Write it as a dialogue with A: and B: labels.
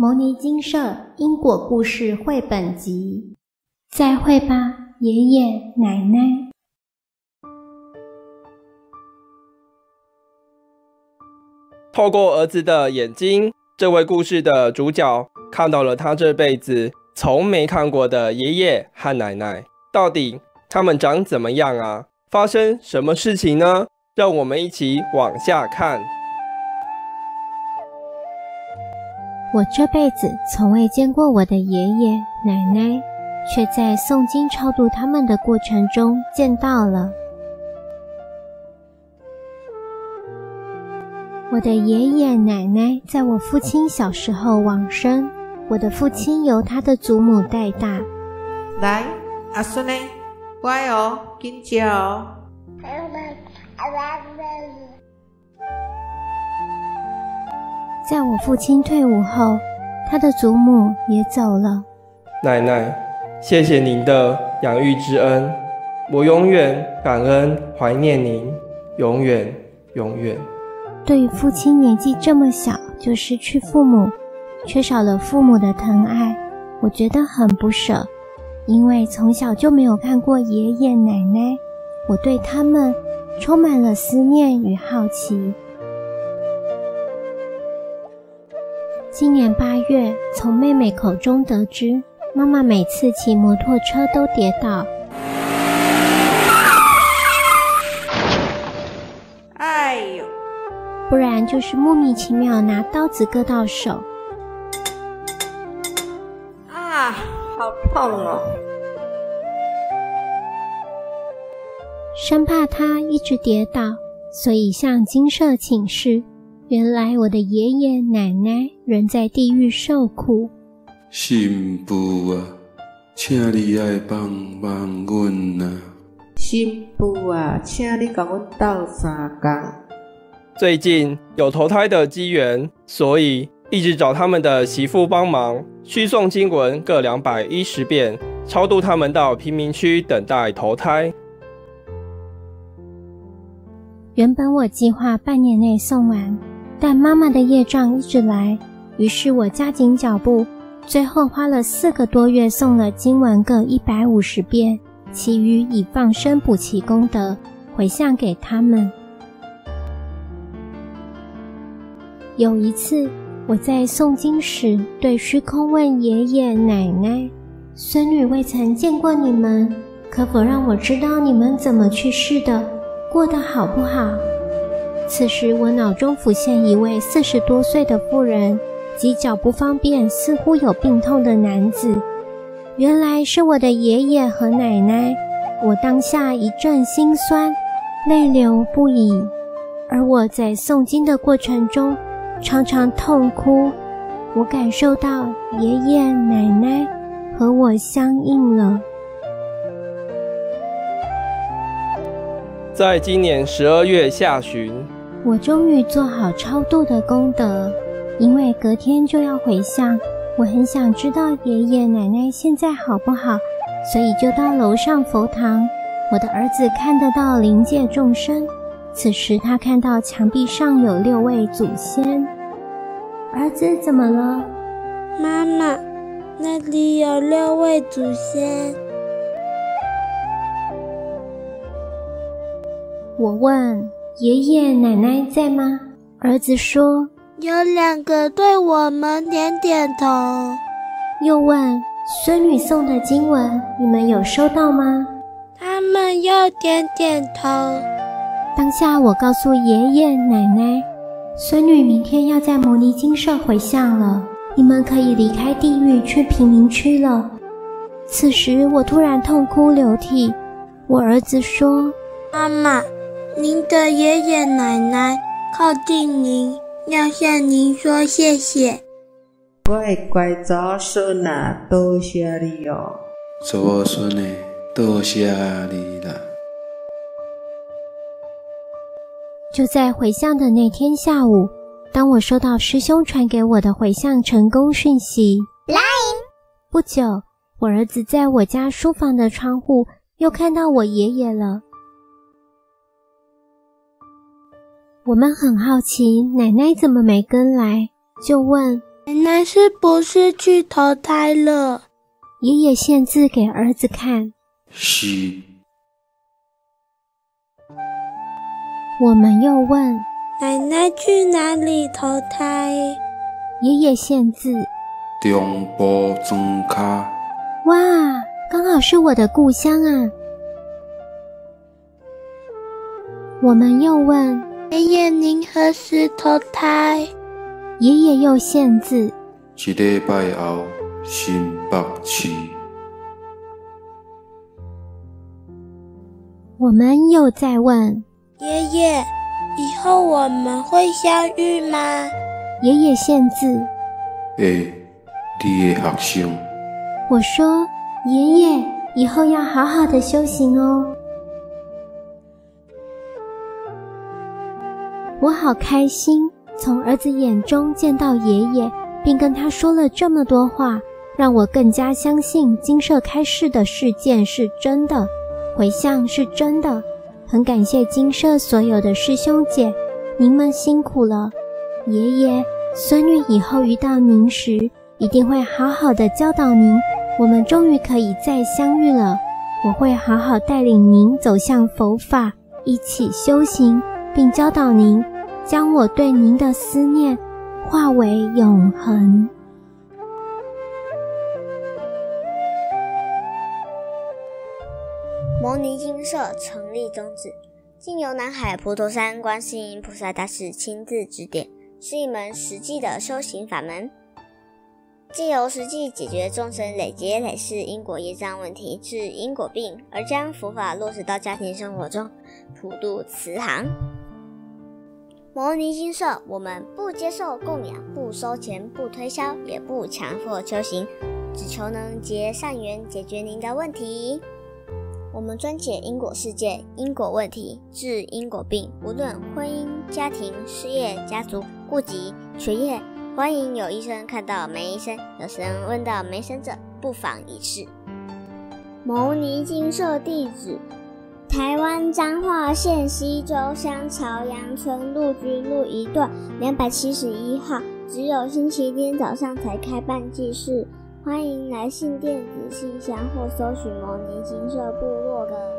A: 牟尼精舍因果故事绘本集，再会吧，爷爷奶奶。
B: 透过儿子的眼睛，这位故事的主角看到了他这辈子从没看过的爷爷和奶奶。到底他们长怎么样啊？发生什么事情呢？让我们一起往下看。
A: 我这辈子从未见过我的爷爷奶奶，却在诵经超度他们的过程中见到了。我的爷爷奶奶在我父亲小时候往生，我的父亲由他的祖母带大。
C: 来，阿孙呢？乖哦，紧叫哦。
A: 在我父亲退伍后，他的祖母也走了。
B: 奶奶，谢谢您的养育之恩，我永远感恩怀念您，永远永远。
A: 对于父亲年纪这么小就失去父母，缺少了父母的疼爱，我觉得很不舍。因为从小就没有看过爷爷奶奶，我对他们充满了思念与好奇。今年八月，从妹妹口中得知，妈妈每次骑摩托车都跌倒，
C: 哎呦，
A: 不然就是莫名其妙拿刀子割到手，
C: 啊，好痛哦！
A: 生怕她一直跌倒，所以向金舍请示。原来我的爷爷奶奶仍在地狱受苦。
D: 新妇啊，请你爱帮帮阮呐！
C: 新妇啊，请你给我斗三工。
B: 最近有投胎的机缘，所以一直找他们的媳妇帮忙，需诵经文各两百一十遍，超度他们到贫民区等待投胎。
A: 原本我计划半年内送完。但妈妈的业障一直来，于是我加紧脚步，最后花了四个多月诵了经文各一百五十遍，其余以放生补其功德，回向给他们。有一次，我在诵经时对虚空问爷爷奶奶：“孙女未曾见过你们，可否让我知道你们怎么去世的，过得好不好？”此时，我脑中浮现一位四十多岁的妇人及脚不方便、似乎有病痛的男子，原来是我的爷爷和奶奶。我当下一阵心酸，泪流不已。而我在诵经的过程中，常常痛哭。我感受到爷爷奶奶和我相应了。
B: 在今年十二月下旬。
A: 我终于做好超度的功德，因为隔天就要回向，我很想知道爷爷奶奶现在好不好，所以就到楼上佛堂。我的儿子看得到灵界众生，此时他看到墙壁上有六位祖先。儿子怎么了？
E: 妈妈，那里有六位祖先。
A: 我问。爷爷奶奶在吗？儿子说：“
E: 有两个对我们点点头。”
A: 又问：“孙女送的经文，你们有收到吗？”
E: 他们又点点头。
A: 当下我告诉爷爷奶奶：“孙女明天要在摩尼金舍回向了，你们可以离开地狱去贫民区了。”此时我突然痛哭流涕。我儿子说：“
E: 妈妈。”您的爷爷奶奶靠近您，要向您说谢谢。
C: 乖乖早孙啊，多谢你哦！
D: 早孙呢，多谢你了。
A: 就在回向的那天下午，当我收到师兄传给我的回向成功讯息，来，不久，我儿子在我家书房的窗户又看到我爷爷了。我们很好奇，奶奶怎么没跟来？就问
E: 奶奶是不是去投胎了？
A: 爷爷献字给儿子看。
D: 是。
A: 我们又问
E: 奶奶去哪里投胎？
A: 爷爷献字。
D: 中部庄脚。
A: 哇，刚好是我的故乡啊！我们又问
E: 爷爷，您何时投胎？
A: 爷爷又限字。
D: 一礼拜后，新北市。
A: 我们又再问
E: 爷爷，以后我们会相遇吗？
A: 爷爷限字。
D: 诶，你的学生。
A: 我说，爷爷，以后要好好的修行哦。我好开心，从儿子眼中见到爷爷，并跟他说了这么多话，让我更加相信金舍开示的事件是真的，回向是真的。很感谢金舍所有的师兄姐，您们辛苦了。爷爷，孙女以后遇到您时，一定会好好的教导您。我们终于可以再相遇了，我会好好带领您走向佛法，一起修行。并教导您，将我对您的思念化为永恒。
F: 摩尼精舍成立宗旨，经由南海普陀山观世音菩萨大士亲自指点，是一门实际的修行法门，借由实际解决众生累劫累世因果业障问题，治因果病，而将佛法落实到家庭生活中，普渡慈航。牟尼精舍，我们不接受供养，不收钱，不推销，也不强迫修行，只求能结善缘，解决您的问题。我们专解因果世界、因果问题，治因果病，无论婚姻、家庭、事业、家族、户籍、学业，欢迎有医生看到没医生，有神问到没神者，不妨一试。牟尼精舍地址。台湾彰化县溪州乡朝阳村陆军路一段两百七十一号，只有星期天早上才开办祭事，欢迎来信电子信箱或搜寻牟尼金色部落的。